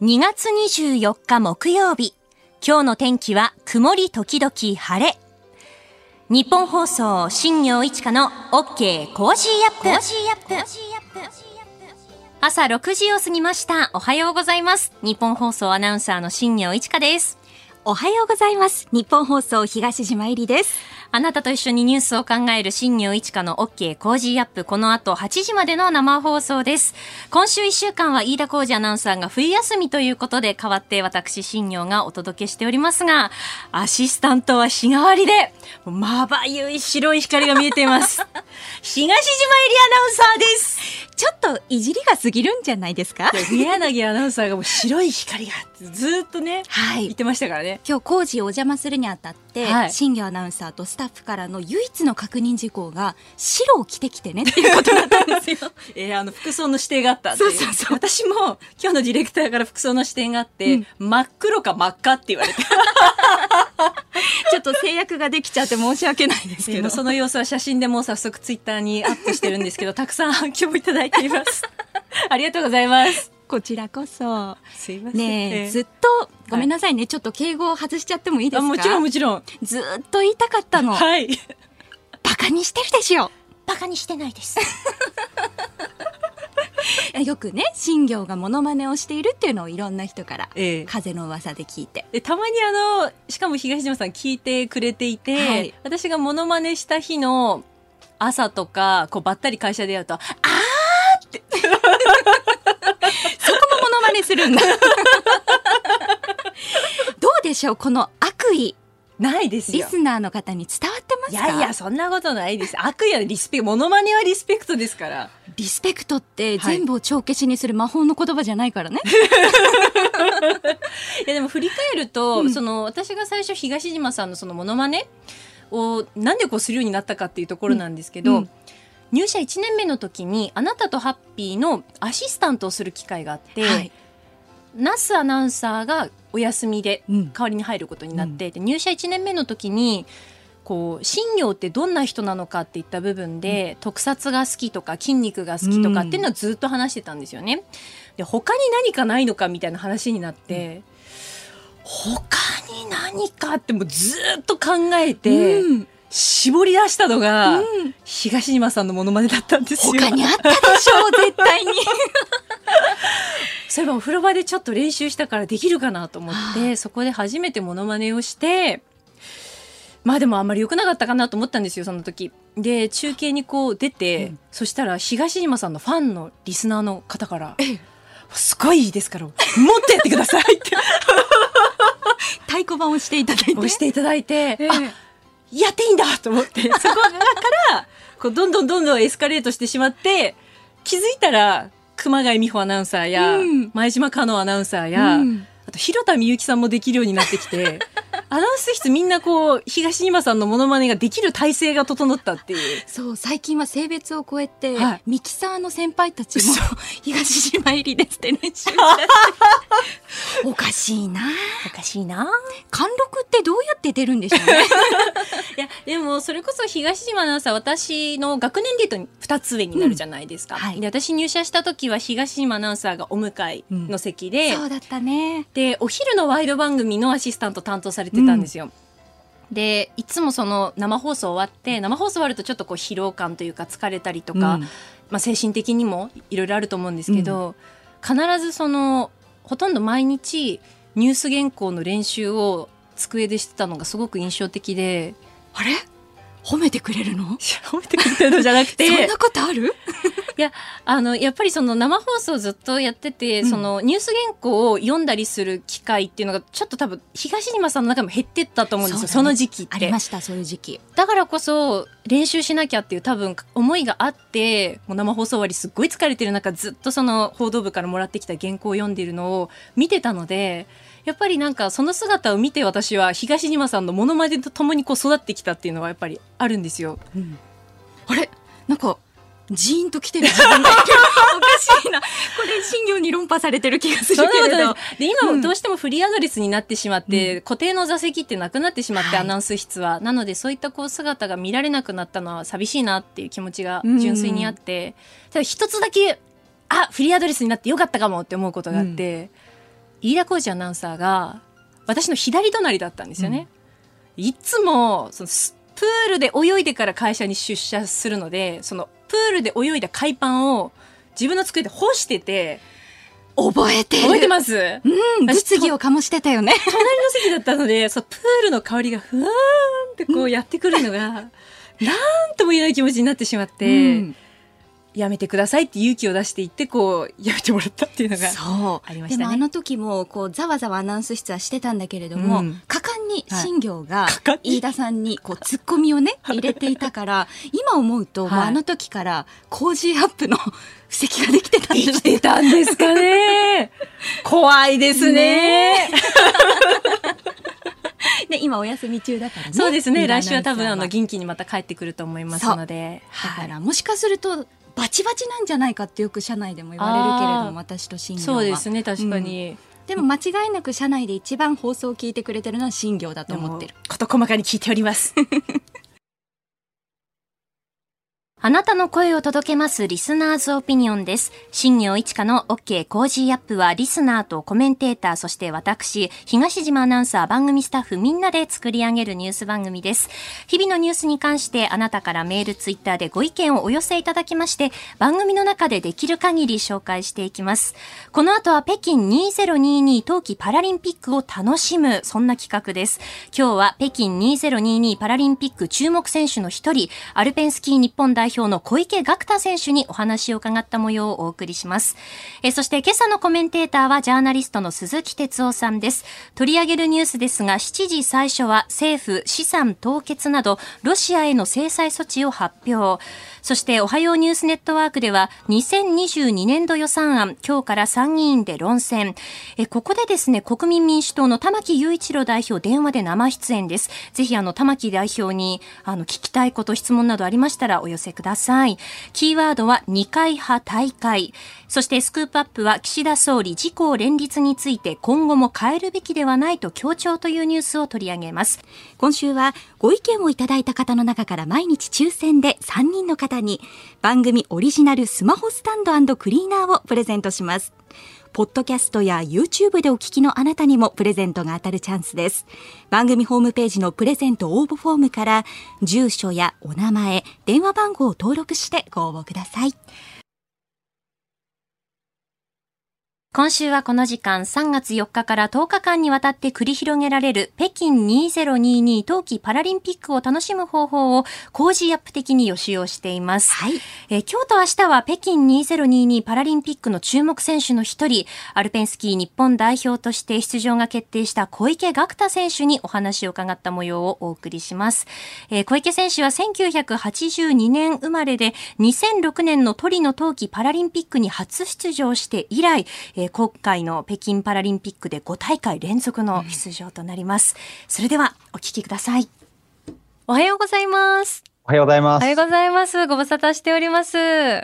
2月24日木曜日。今日の天気は曇り時々晴れ。ニッポン放送新行市佳の OK Cozy up。朝6時を過ぎました。おはようございます。ニッポン放送アナウンサーの新行市佳です。おはようございます。ニッポン放送東島衣里です。あなたと一緒にニュースを考える新業一華の OK コージーアップ。この後8時までの生放送です。今週1週間は飯田浩二アナウンサーが冬休みということで代わって私新業がお届けしておりますが、アシスタントは日替わりで、まばゆい白い光が見えています。東島えりアナウンサーです。ちょっといじりが過ぎるんじゃないですか？宮柳アナウンサーがもう白い光がずーっとね、はい言ってましたからね。今日工事をお邪魔するにあたって、はい。新業アナウンサーとスタッフからの唯一の確認事項が白を着てきてねっていうことだったんですよ。えーあの服装の指定があったそうそうそう。私も今日のディレクターから服装の指定があって、真っ黒か真っ赤って言われて。ちょっと制約ができちゃって申し訳ないですけど。その様子は写真でもう早速ツイッターにアップしてるんですけどたくさん反響いただいています。ありがとうございますこちらこそ。すいません。ねずっと、ごめんなさいね、ちょっと敬語を外しちゃってもいいですか？あもちろんもちろん。ずっと言いたかったの。はい。バカにしてるでしょ？バカにしてないです。よくね、新業がモノマネをしているっていうのをいろんな人から、ええ。風の噂で聞いて。でたまにあのしかも東島さん聞いてくれていて、はい。私がモノマネした日の朝とかこうばったり会社でやるとあそこもモノマネするんだ？どうでしょう？この悪意、ないですよリスナーの方に伝わってますか？いやいや、そんなことないです。悪意はリスペクト、モノマネはリスペクトですから。リスペクトってはい全部を帳消しにする魔法の言葉じゃないからね。いや、でも振り返ると、その、私が最初東島さんのそのモノマネを、なんでこうするようになったかっていうところなんですけど、うんうん入社1年目の時に、あなたとハッピーのアシスタントをする機会があって、はいナスアナウンサーがお休みでうん代わりに入ることになって、で入社1年目の時にこう新業ってどんな人なのかっていった部分で、特撮が好きとか筋肉が好きとかっていうのはずっと話してたんですよね。で他に何かないのかみたいな話になって、他に何かってもうずっと考えて、うん絞り出したのが、うん東島さんのモノマネだったんですよ。他にあったでしょう、絶対に。そういえばお風呂場でちょっと練習したからできるかなと思って、そこで初めてモノマネをして、まあでもあんまり良くなかったかなと思ったんですよ、その時。で、中継にこう出て、そしたら東島さんのファンのリスナーの方から、すごいいいですから、もっとやってくださいって。太鼓判をしていただいて。押していただいて、ええ。あ、やっていいんだと思って、そこから、こうどんどんどんどんエスカレートしてしまって、気づいたら、熊谷美穂アナウンサーや、うん。前島香音アナウンサーや、うんあと、広田みゆきさんもできるようになってきて、アナウンス室みんなこう、東島さんのモノマネができる体制が整ったっていう。そう、最近は性別を超えて、はいミキサーの先輩たちも、東島入りですって練習 おかしいなおかしいな貫禄ってどうやって出るんでしょうね。いや、でも、それこそ東島アナウンサー、私の学年で言うと2つ上になるじゃないですか。うんはいで、私入社した時は東島アナウンサーがお迎えの席で、そうだったね。でお昼のワイド番組のアシスタント担当されてたんですよ。でいつもその生放送終わって生放送終わるとちょっとこう疲労感というか疲れたりとか、うん。まあ、精神的にもいろいろあると思うんですけど、必ずそのほとんど毎日ニュース原稿の練習を机でしてたのがすごく印象的であれ？褒めてくれるの？褒めてくれてるのじゃなくて。そんなことある？いやあのやっぱりその生放送ずっとやってて、うん。そのニュース原稿を読んだりする機会っていうのがちょっと多分東島さんの中でも減ってったと思うんですよそ,、ね。の時期って。ありました、そういう時期。だからこそ練習しなきゃっていう多分思いがあってもう生放送終わりすっごい疲れてる中ずっとその報道部からもらってきた原稿を読んでるのを見てたのでやっぱりなんかその姿を見て私は東島さんのモノマネとともにこう育ってきたっていうのはやっぱりあるんですよ。あれ？なんか、ジーンと来てる自分が。おかしいな。これ、新業に論破されてる気がするけれど。で今うんどうしてもフリーアドレスになってしまって、固定の座席ってなくなってしまって、はいアナウンス室はなのでそういったこう姿が見られなくなったのは寂しいなっていう気持ちが純粋にあって、ただ一つだけあフリーアドレスになってよかったかもって思うことがあって、飯田浩二アナウンサーが私の左隣だったんですよね。うん、いつもそのプールで泳いでから会社に出社するのでそのプールで泳いだ海パンを自分の机で干してて覚えて覚えてます。うん実技を醸してたよね。隣の席だったのでそうプールの香りがふわーんってこうやってくるのが なんとも言えない気持ちになってしまって、うんやめてくださいって勇気を出していってこうやめてもらったっていうのがありましたね。でもあの時もこうざわざわアナウンス室はしてたんだけれども、うん、果敢に新行が飯田さんにこうツッコミをね入れていたから今思うと、もうあの時から Cozy up の布石ができてたんじゃないでたんですかね。怖いですね。で 今お休み中だからね。そうですね。来週は多分あの元気にまた帰ってくると思いますので。だからもしかするとバチバチなんじゃないかってよく社内でも言われるけれども私と新行は。そうですね確かに、うん、でも間違いなく社内で一番放送を聞いてくれてるのは新行だと思ってる。事細かに聞いております あなたの声を届けますリスナーズオピニオンです。新業一華の OK コージーアップはリスナーとコメンテーター、そして私、東島アナウンサー番組スタッフみんなで作り上げるニュース番組です。日々のニュースに関してあなたからメール、ツイッターでご意見をお寄せいただきまして、番組の中でできる限り紹介していきます。この後は北京2022冬季パラリンピックを楽しむ、そんな企画です。今日は北京2022パラリンピック注目選手の一人、アルペンスキー日本代表代表の小池学太選手にお話を伺った模様をお送りします。えそして今朝のコメンテーターはジャーナリストの鈴木哲夫さんです。取り上げるニュースですが、7時最初は政府資産凍結などロシアへの制裁措置を発表。そしておはようニュースネットワークでは2022年度予算案今日から参議院で論戦。えここでですね、国民民主党の玉木雄一郎代表電話で生出演です。ぜひあの玉木代表にあの聞きたいこと質問などありましたらお寄せください。キーワードは二階派大会。そしてスクープアップは岸田総理自公連立について今後も変えるべきではないと強調というニュースを取り上げます。今週はご意見をいただいた方の中から毎日抽選で3人の方に番組オリジナルスマホスタンドクリーナーをプレゼントします。ポッドキャストや YouTube でお聞きのあなたにもプレゼントが当たるチャンスです。番組ホームページのプレゼント応募フォームから住所やお名前、電話番号を登録してご応募ください。今週はこの時間3月4日から10日間にわたって繰り広げられる北京2022冬季パラリンピックを楽しむ方法を工事アップ的に予習をしています。はい、え今日と明日は北京2022パラリンピックの注目選手の一人、アルペンスキー日本代表として出場が決定した小池学太選手にお話を伺った模様をお送りします。えー、小池選手は1982年生まれで2006年のトリノ冬季パラリンピックに初出場して以来、えー、今回の北京パラリンピックで5大会連続の出場となります。うん、それではお聞きください。おはようございます。おはようございます。おはようございます。ご無沙汰しております。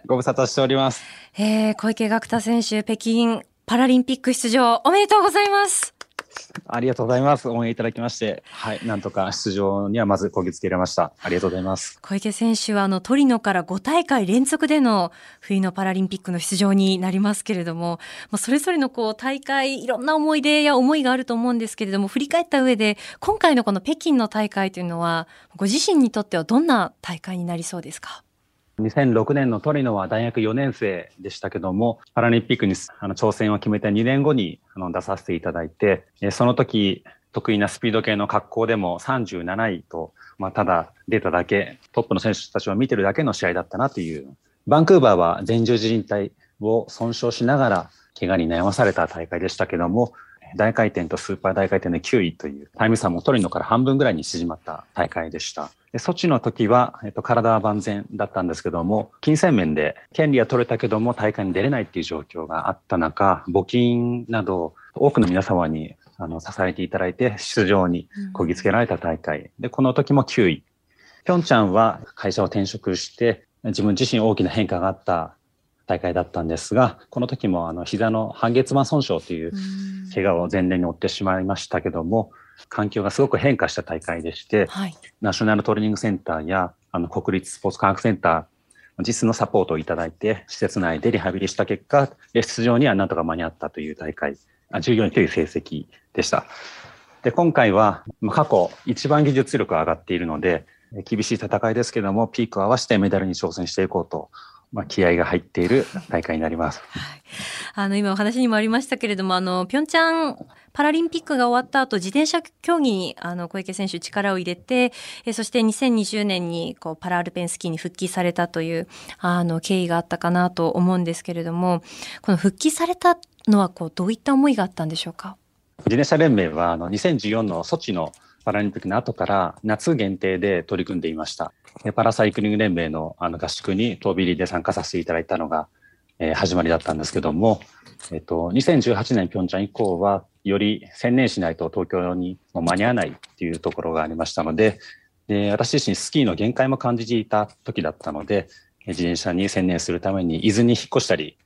ご無沙汰しております。えー、小池学太選手、北京パラリンピック出場おめでとうございます。ありがとうございます。応援いただきまして、はい、なんとか出場にはまずこぎつけられました。ありがとうございます。小池選手はあのトリノから5大会連続での冬のパラリンピックの出場になりますけれども、まあ、それぞれのこう大会いろんな思い出や思いがあると思うんですけれども、振り返った上で今回のこの北京の大会というのはご自身にとってはどんな大会になりそうですか？2006年のトリノは大学4年生でしたけども、パラリンピックにあの挑戦を決めた2年後にあの出させていただいて、えその時得意なスピード系の格好でも37位と、まあ、ただ出ただけ、トップの選手たちを見てるだけの試合だったなという。バンクーバーは前十字靭帯を損傷しながら怪我に悩まされた大会でしたけども、大回転とスーパー大回転で9位というタイム差もトリノから半分ぐらいに縮まった大会でした。で措置の時は、えっと、体は万全だったんですけども、金銭面で権利は取れたけども大会に出れないっていう状況があった中、募金など多くの皆様にあの支えていただいて出場にこぎつけられた大会。で、この時も9位。ピョンチャンは会社を転職して自分自身大きな変化があった大会だったんですが、この時もあの膝の半月板損傷という怪我を前年に負ってしまいましたけども、環境がすごく変化した大会でして、はい、ナショナルトレーニングセンターやあの国立スポーツ科学センター、実のサポートをいただいて、施設内でリハビリした結果、出場にはなんとか間に合ったという大会14位という成績でした。で、今回は過去一番技術力が上がっているので、厳しい戦いですけども、ピークを合わせてメダルに挑戦していこうと、まあ、気合が入っている大会になります。はい、あの、今お話にもありましたけれども、あの、ピョンチャンパラリンピックが終わった後、自転車競技に、あの、小池選手力を入れて、えそして2020年に、こう、パラアルペンスキーに復帰されたという、あの、経緯があったかなと思うんですけれども、この復帰されたのは、こう、どういった思いがあったんでしょうか？自転車連盟はあの2014のソチのパラリンピックの後から夏限定で取り組んでいました。パラサイクリング連盟のあの合宿に飛び入りで参加させていただいたのが、えー、始まりだったんですけども、えっと、2018年ピョンチャン以降は、より専念しないと東京にも間に合わないっていうところがありましたので、で私自身スキーの限界も感じていた時だったので、自転車に専念するために伊豆に引っ越したり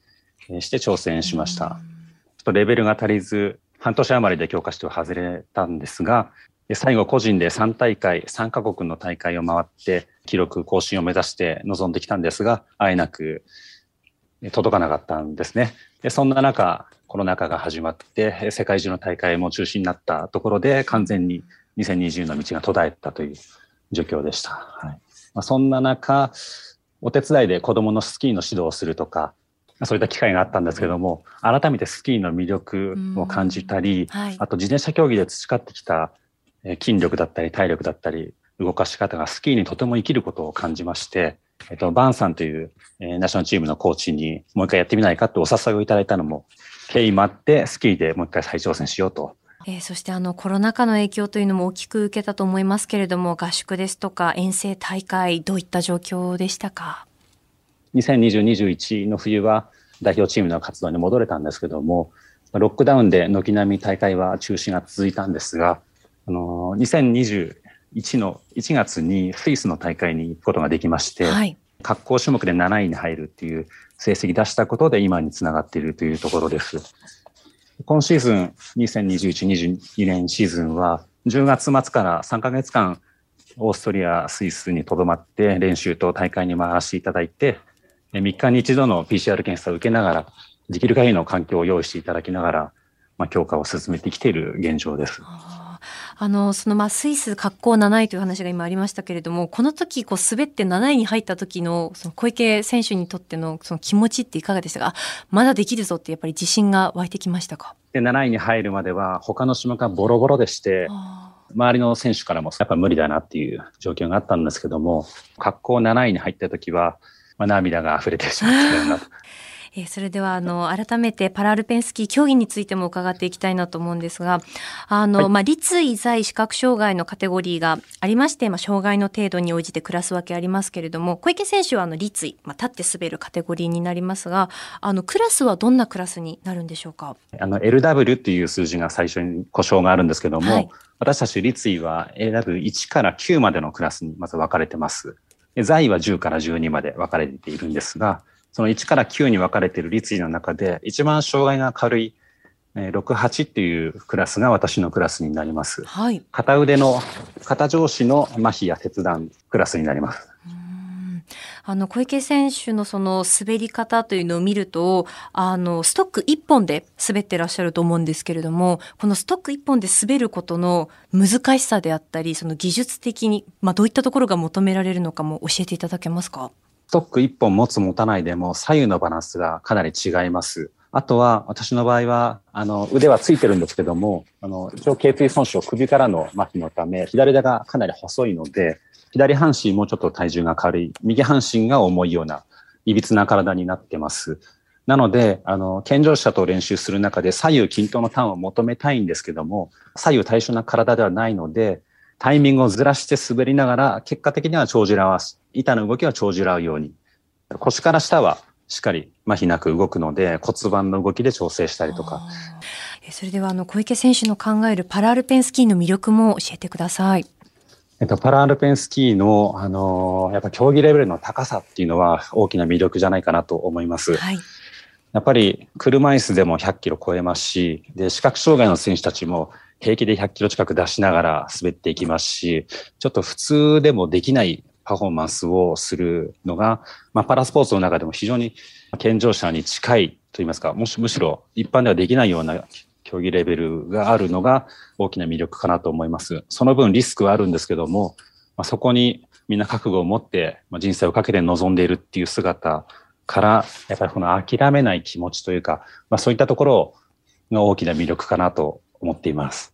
して挑戦しました。ちょっとレベルが足りず、半年余りで強化して外れたんですが、最後個人で3大会、3カ国の大会を回って記録更新を目指して臨んできたんですが、あえなく届かなかったんですね。でそんな中、コロナ禍が始まって、世界中の大会も中止になったところで、完全に2020の道が途絶えたという状況でした。はいまあ、そんな中、お手伝いで子供のスキーの指導をするとか、そういった機会があったんですけども、改めてスキーの魅力を感じたり、はい、あと自転車競技で培ってきた筋力だったり体力だったり、動かし方がスキーにとても生きることを感じまして、えっと、バンさんという、えー、ナショナルチームのコーチにもう一回やってみないかってお誘いをいただいたのも、経緯もあって、スキーでもう一回再挑戦しようと。えー、そしてあのコロナ禍の影響というのも大きく受けたと思いますけれども、合宿ですとか遠征大会、どういった状況でしたか？2020-21の冬は代表チームの活動に戻れたんですけども、ロックダウンで軒並み大会は中止が続いたんですが、あの、2021の1月にスイスの大会に行くことができまして、はい、滑降種目で7位に入るっていう成績出したことで今につながっているというところです。今シーズン、2021-22年シーズンは、10月末から3ヶ月間、オーストリア、スイスにとどまって練習と大会に回していただいて、3日に一度の PCR 検査を受けながら、できる限りの環境を用意していただきながら、まあ、強化を進めてきている現状です。あの、そのまあスイス格好7位という話が今ありましたけれども、この時こう滑って7位に入った時のその小池選手にとってのその気持ちっていかがでしたか？まだできるぞってやっぱり自信が湧いてきましたか？で ?7 位に入るまでは他の種目がボロボロでして、周りの選手からもやっぱ無理だなっていう状況があったんですけども、格好7位に入った時は、まあ、涙が溢れてしまったような。えー、それではあの改めてパラアルペンスキー競技についても伺っていきたいなと思うんですがあの、はい、まあ、立位在視覚障害のカテゴリーがありまして、まあ、障害の程度に応じてクラス分けありますけれども小池選手はあの立位、まあ、立って滑るカテゴリーになりますがあのクラスはどんなクラスになるんでしょうか？あの LW っていう数字が最初に故障があるんですけども、はい、私たち立位は LW1 から9までのクラスにまず分かれてます。在は10から12まで分かれているんですが、その1から9に分かれている立位の中で、一番障害が軽い6、8っていうクラスが私のクラスになります。はい。片腕の、肩上肢の麻痺や切断クラスになります。あの小池選手のその滑り方というのを見るとあのストック1本で滑ってらっしゃると思うんですけれどもこのストック1本で滑ることの難しさであったりその技術的に、まあ、どういったところが求められるのかも教えていただけますか？ストック1本持つ持たないでも左右のバランスがかなり違います。あとは、私の場合は、あの、腕はついてるんですけども、あの、一応頸椎損傷、首からの麻痺のため、左手がかなり細いので、左半身もうちょっと体重が軽い、右半身が重いような、いびつな体になってます。なので、あの、健常者と練習する中で左右均等のターンを求めたいんですけども、左右対称な体ではないので、タイミングをずらして滑りながら、結果的には長寿らわす。板の動きは長寿らうように。腰から下はしっかり麻痺なく動くので骨盤の動きで調整したりとか。それではあの小池選手の考えるパラアルペンスキーの魅力も教えてください。えっと、パラアルペンスキーの、あのやっぱ競技レベルの高さっていうのは大きな魅力じゃないかなと思います。はい、やっぱり車椅子でも100キロ超えますし、で、視覚障害の選手たちも平気で100キロ近く出しながら滑っていきますし、ちょっと普通でもできないパフォーマンスをするのが、まあ、パラスポーツの中でも非常に健常者に近いといいますか、もしむしろ一般ではできないような競技レベルがあるのが大きな魅力かなと思います。その分リスクはあるんですけども、まあ、そこにみんな覚悟を持って、人生をかけて臨んでいるっていう姿から、やっぱりこの諦めない気持ちというか、まあ、そういったところが大きな魅力かなと思っています。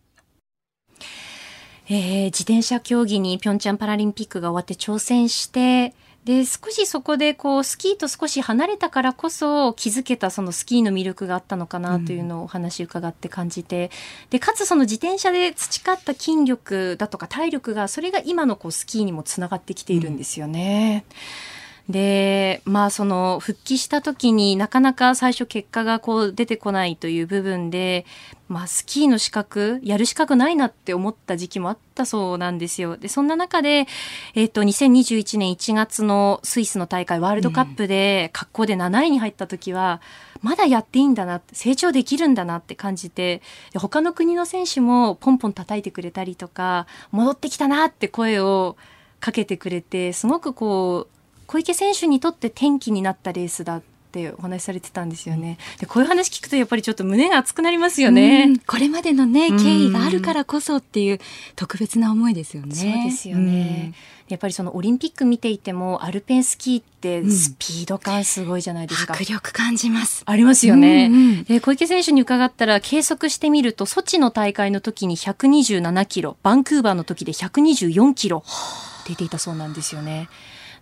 えー、自転車競技にピョンチャンパラリンピックが終わって挑戦して、で、少しそこでこう、スキーと少し離れたからこそ気づけたそのスキーの魅力があったのかなというのをお話伺って感じて、うん、で、かつその自転車で培った筋力だとか体力が、それが今のこうスキーにもつながってきているんですよね。うんで、まあその復帰した時になかなか最初結果がこう出てこないという部分で、まあスキーの資格、やる資格ないなって思った時期もあったそうなんですよ。で、そんな中で、えっ、ー、と、2021年1月のスイスの大会ワールドカップで、格好で7位に入った時は、まだやっていいんだな、成長できるんだなって感じて、で他の国の選手もポンポン叩いてくれたりとか、戻ってきたなって声をかけてくれて、すごくこう、小池選手にとって転機になったレースだってお話しされてたんですよね。でこういう話聞くとやっぱりちょっと胸が熱くなりますよね。これまでのね経緯があるからこそっていう特別な思いですよね。そうですよね。やっぱりそのオリンピック見ていてもアルペンスキーってスピード感すごいじゃないですか。うん、迫力感じます。ありますよね。うんうん、で小池選手に伺ったら計測してみるとソチの大会の時に127キロ、バンクーバーの時で124キロ出ていたそうなんですよね。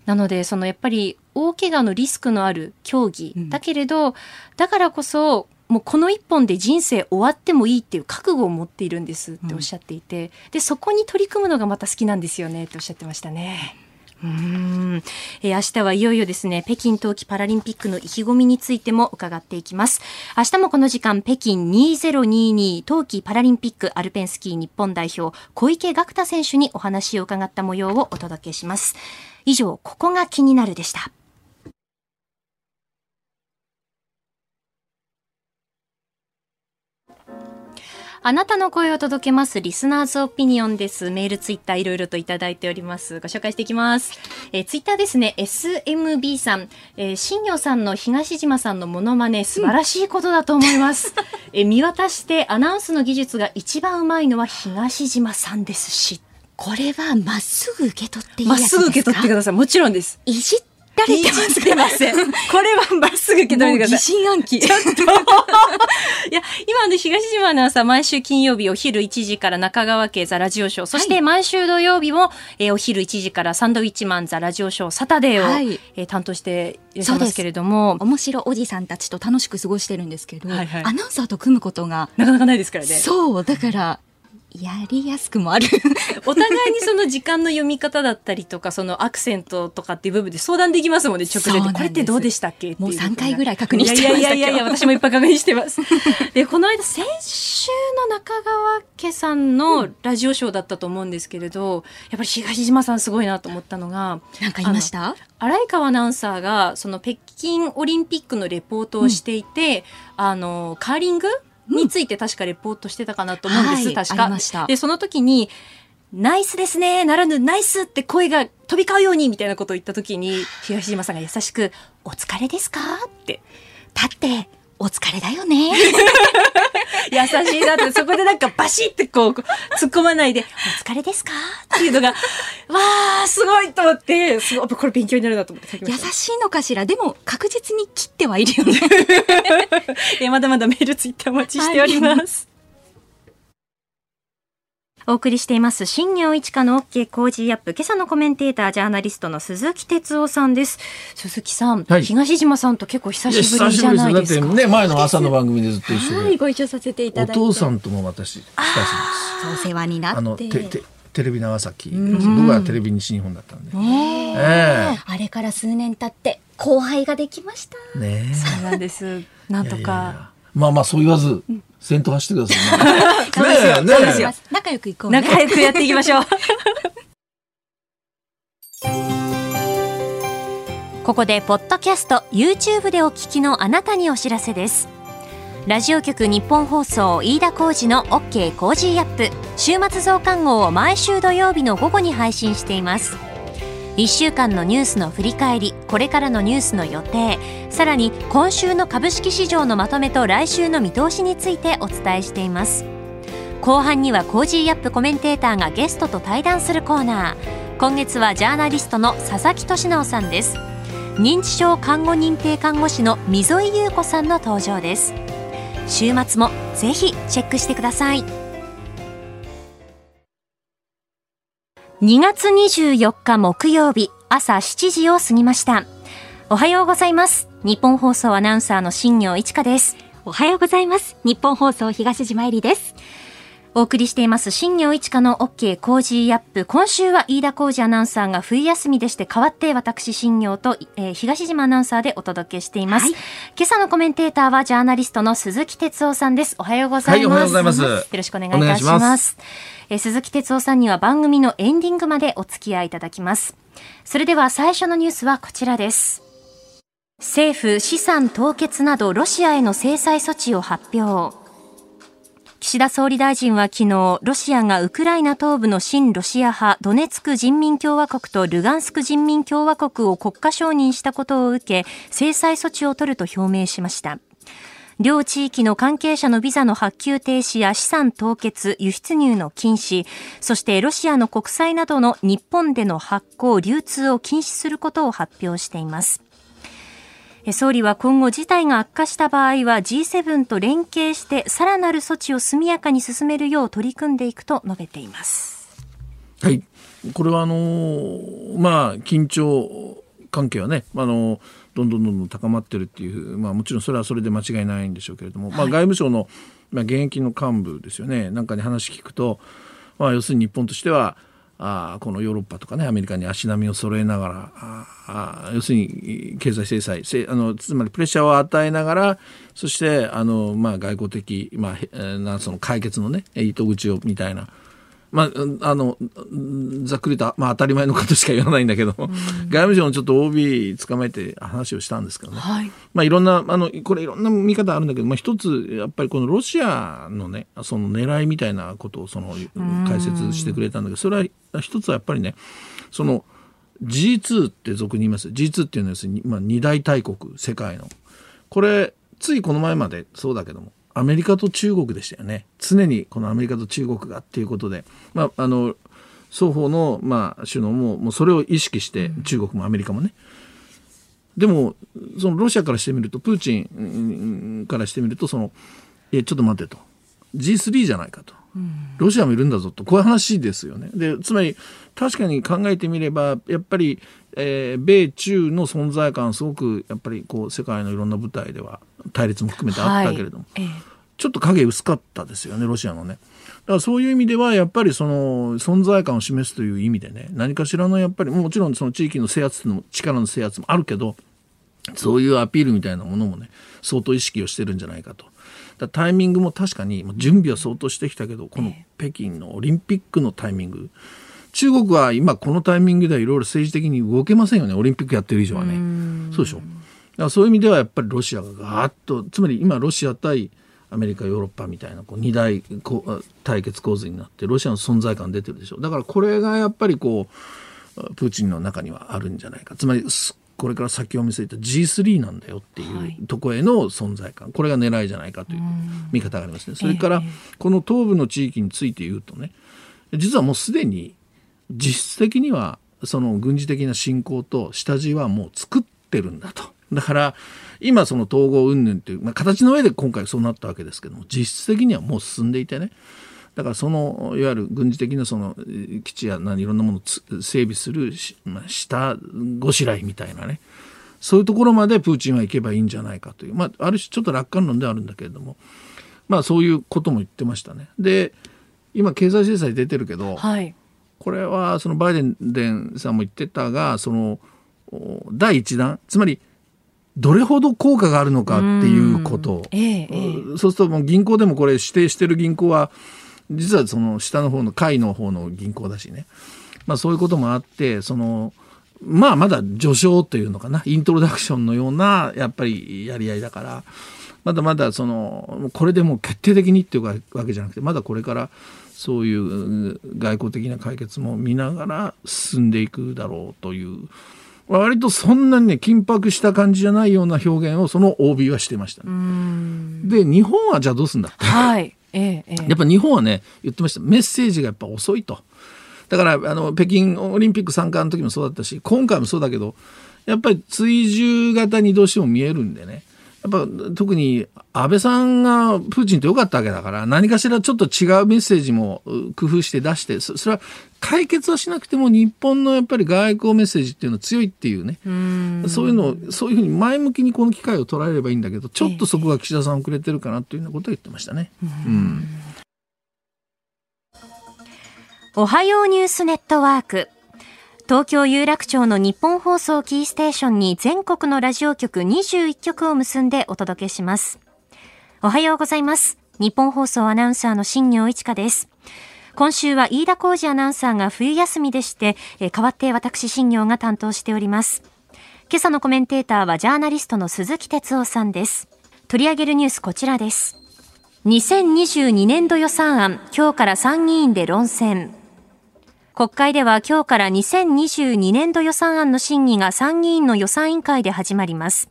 なのでそのやっぱり大怪我のリスクのある競技、だけれどだからこそもうこの一本で人生終わってもいいっていう覚悟を持っているんですっておっしゃっていて、うん、でそこに取り組むのがまた好きなんですよねっておっしゃってましたね。うん、えー、明日はいよいよですね、北京冬季パラリンピックの意気込みについても伺っていきます。明日もこの時間、北京2022冬季パラリンピックアルペンスキー日本代表、小池岳太選手にお話を伺った模様をお届けします。以上、ここが気になるでした。あなたの声を届けますリスナーズオピニオンです。メール、ツイッターいろいろといただいております。ご紹介していきます。えー、ツイッターですね、SMB さん、えー、新庄さんの東島さんのモノマネ、素晴らしいことだと思います。えー、見渡してアナウンスの技術が一番うまいのは東島さんですし。これはまっすぐ受け取っていいまっすぐ受け取ってください。もちろんです。いじられてますません。これはまっすぐ受け止めてください。疑心暗鬼。ちょっと。いや、今の東島アナウンサー、毎週金曜日お昼1時から中川家ザラジオショー、そして毎週土曜日も、えー、お昼1時からサンドウィッチマンザラジオショーサタデーを、はい、えー、担当していらっしゃいますけれども。面白おじさんたちと楽しく過ごしてるんですけど、はいはい、アナウンサーと組むことが。なかなかないですからね。そう、だから、やりやすくもある。お互いにその時間の読み方だったりとかそのアクセントとかっていう部分で相談できますもんね直接。これってどうでしたっけ？もう3回ぐらい確認してましたいやいやいや私もいっぱい確認してます。でこの間先週の中川家さんのラジオショーだったと思うんですけれど、やっぱり東島さんすごいなと思ったのがなんか言いました？荒井川アナウンサーがその北京オリンピックのレポートをしていて、うん、あのカーリングについて確かレポートしてたかなと思うんです、うん、確か。で、その時に、ナイスですねならぬナイスって声が飛び交うようにみたいなことを言った時に、東島さんが優しく、お疲れですか？って。だって、お疲れだよね。優しいなって、そこでなんかバシッてこう、突っ込まないで、お疲れですか？っていうのが、わあ、すごいと思って、すごい、これ勉強になるなと思って優しいのかしら？でも確実に切ってはいるよね。まだまだメールツイッターお待ちしております。はいお送りしています、新業一華の OK 工事アップ。今朝のコメンテーター、ジャーナリストの鈴木哲夫さんです。鈴木さん、はい、東島さんと結構久しぶりじゃないですか。ね、前の朝の番組でずっと一緒で。はい、ご一緒させていただいて。お父さんとも私、親しいです。お世話になって。テレビ長崎、僕はテレビ西日本だったんで。ええあれから数年経って後輩ができました。ねそうなんです。なんとか。まあまあそう言わず、先頭走ってくださいね。ねね仲良く行こう、ね、仲良くやっていきましょう。ここでポッドキャスト YouTube でお聞きのあなたにお知らせです。ラジオ局日本放送飯田浩司の OK コージーアップ。週末増刊号を毎週土曜日の午後に配信しています1週間のニュースの振り返りこれからのニュースの予定。さらに今週の株式市場のまとめと来週の見通しについてお伝えしています。後半には Cozy up コメンテーターがゲストと対談するコーナー。今月はジャーナリストの佐々木俊尚さんです。認知症看護認定看護師の溝井優子さんの登場です。週末もぜひチェックしてください。2月24日木曜日朝7時を過ぎました。おはようございます。日本放送アナウンサーの新業一華です。おはようございます。日本放送東島えりです。お送りしています新業一華の OK 工事アップ。今週は飯田浩二アナウンサーが冬休みでして代わって私新業と、えー、東島アナウンサーでお届けしています、はい、今朝のコメンテーターはジャーナリストの鈴木哲夫さんです。おはようございます。はい、おはようございます。よろしくお願いいたします。え鈴木哲夫さんには番組のエンディングまでお付き合いいただきます。それでは最初のニュースはこちらです。政府資産凍結などロシアへの制裁措置を発表。岸田総理大臣は昨日、ロシアがウクライナ東部の親ロシア派ドネツク人民共和国とルガンスク人民共和国を国家承認したことを受け、制裁措置を取ると表明しました。両地域の関係者のビザの発給停止や資産凍結、輸出入の禁止、そしてロシアの国債などの日本での発行、流通を禁止することを発表しています。総理は今後事態が悪化した場合は G7 と連携してさらなる措置を速やかに進めるよう取り組んでいくと述べています。はい。これはあの、まあ、緊張関係はね、あのどんどんどんどん高まってるっていう、まあ、もちろんそれはそれで間違いないんでしょうけれども、はい、まあ、外務省の、まあ、現役の幹部ですよねなんかに話聞くと、まあ、要するに日本としてはあこのヨーロッパとかねアメリカに足並みを揃えながらあ要するに経済制裁あのつまりプレッシャーを与えながらそしてあの、まあ、外交的、まあ、なその解決のね糸口をみたいな。まあ、あの、ざっくりと、まあ当たり前のことしか言わないんだけど、外務省のちょっと OB 捕まえて話をしたんですけどね。はい、まあいろんな、あの、これいろんな見方あるんだけど、まあ一つ、やっぱりこのロシアのね、その狙いみたいなことをその解説してくれたんだけど、それは一つはやっぱりね、その G2 って俗に言います。G2 っていうのは要するに、まあ二大大国、世界の。これ、ついこの前までそうだけども、アメリカと中国でしたよね。常にこのアメリカと中国がっていうことで、まあ、あの、双方の、まあ、首脳も、もうそれを意識して、中国もアメリカもね。でも、そのロシアからしてみると、プーチンからしてみると、その、え、ちょっと待ってと。G3 じゃないかと。ロシアもいるんだぞと。こういう話ですよね。で、つまり、確かに考えてみれば、やっぱり、えー、米中の存在感、すごく、やっぱり、こう、世界のいろんな舞台では、対立も含めてあったけれども、はいえちょっと影薄かったですよねロシアのね。だからそういう意味ではやっぱりその存在感を示すという意味でね何かしらのやっぱりもちろんその地域の制圧の力の制圧もあるけどそういうアピールみたいなものもね相当意識をしてるんじゃないかと。だタイミングも確かに準備は相当してきたけどこの北京のオリンピックのタイミング。中国は今このタイミングではいろいろ政治的に動けませんよね。オリンピックやってる以上はね。そうでしょ。からそういう意味ではやっぱりロシアがガーッとつまり今ロシア対アメリカヨーロッパみたいなこう二大対決構図になってロシアの存在感出てるでしょ。だからこれがやっぱりこうプーチンの中にはあるんじゃないか。つまりこれから先を見据えた G3 なんだよっていうとこへの存在感、これが狙いじゃないかという見方がありますね。それからこの東部の地域について言うとね実はもうすでに実質的にはその軍事的な侵攻と下地はもう作ってるんだと。だから今その統合云々っていう、まあ、形の上で今回そうなったわけですけども実質的にはもう進んでいてねだからそのいわゆる軍事的なその基地や何いろんなものを整備する、まあ、下ごしらえみたいなね。そういうところまでプーチンは行けばいいんじゃないかという、まあ、ある種ちょっと楽観論ではあるんだけれども、まあ、そういうことも言ってましたね。で今経済制裁出てるけど、はい、これはそのバイデンさんも言ってたがその第一弾つまりどれほど効果があるのかっていうこと、ええ、そうするともう銀行でもこれ指定してる銀行は実はその下の方の下位の方の銀行だしね、まあ、そういうこともあってそのまあまだ序章というのかな。イントロダクションのようなやっぱりやり合いだから。まだまだそのこれでもう決定的にっていうわけじゃなくてまだこれからそういう外交的な解決も見ながら進んでいくだろうという。割とそんなにね緊迫した感じじゃないような表現をその OB はしてました、ね、で日本はじゃあどうすんだって、はいええ、やっぱ日本はね言ってました。メッセージがやっぱ遅いと。だからあの北京オリンピック参加の時もそうだったし今回もそうだけどやっぱり追従型にどうしても見えるんでね。やっぱ特に安倍さんがプーチンと良かったわけだから何かしらちょっと違うメッセージも工夫して出してそれは解決はしなくても日本のやっぱり外交メッセージっていうのは強いっていうね。そういうのをそういうふうに前向きにこの機会を捉えればいいんだけどちょっとそこが岸田さん遅れてるかなというようなことを言ってましたね。うん。おはようニュースネットワーク東京有楽町の日本放送キーステーションに全国のラジオ局21局を結んでお届けします。おはようございます。日本放送アナウンサーの新業一華です。今週は飯田浩二アナウンサーが冬休みでして、え代わって私新業が担当しております。今朝のコメンテーターはジャーナリストの鈴木哲夫さんです。取り上げるニュースこちらです。2022年度予算案、今日から参議院で論戦。国会では今日から2022年度予算案の審議が参議院の予算委員会で始まります。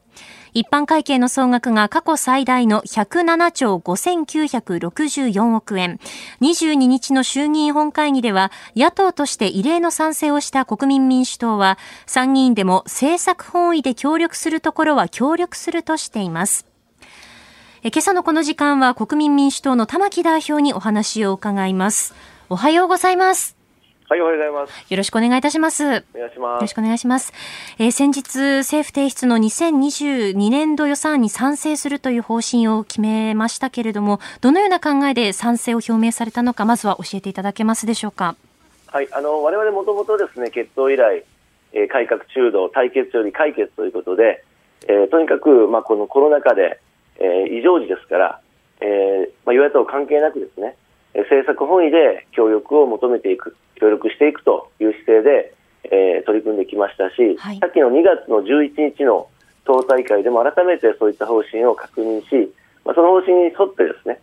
一般会計の総額が過去最大の107兆5964億円。22日の衆議院本会議では、野党として異例の賛成をした国民民主党は、参議院でも政策本位で協力するところは協力するとしています。今朝のこの時間は国民民主党の玉木代表にお話を伺います。おはようございます。はい、おはようございます。よろしくお願いいたします。お願いします。よろしくお願いします。えー、先日、政府提出の2022年度予算に賛成するという方針を決めましたけれども、どのような考えで賛成を表明されたのか、まずは教えていただけますでしょうか。はい、あの、我々もともとですね、決闘以来、えー、改革中道、対決より解決ということで、えー、とにかく、まあ、このコロナ禍で、えー、異常時ですから、えーまあ、与野党関係なくですね、政策本位で協力を求めていく、協力していくという姿勢で、えー、取り組んできましたし、はい、さっきの2月の11日の党大会でも改めてそういった方針を確認し、まあ、その方針に沿ってですね、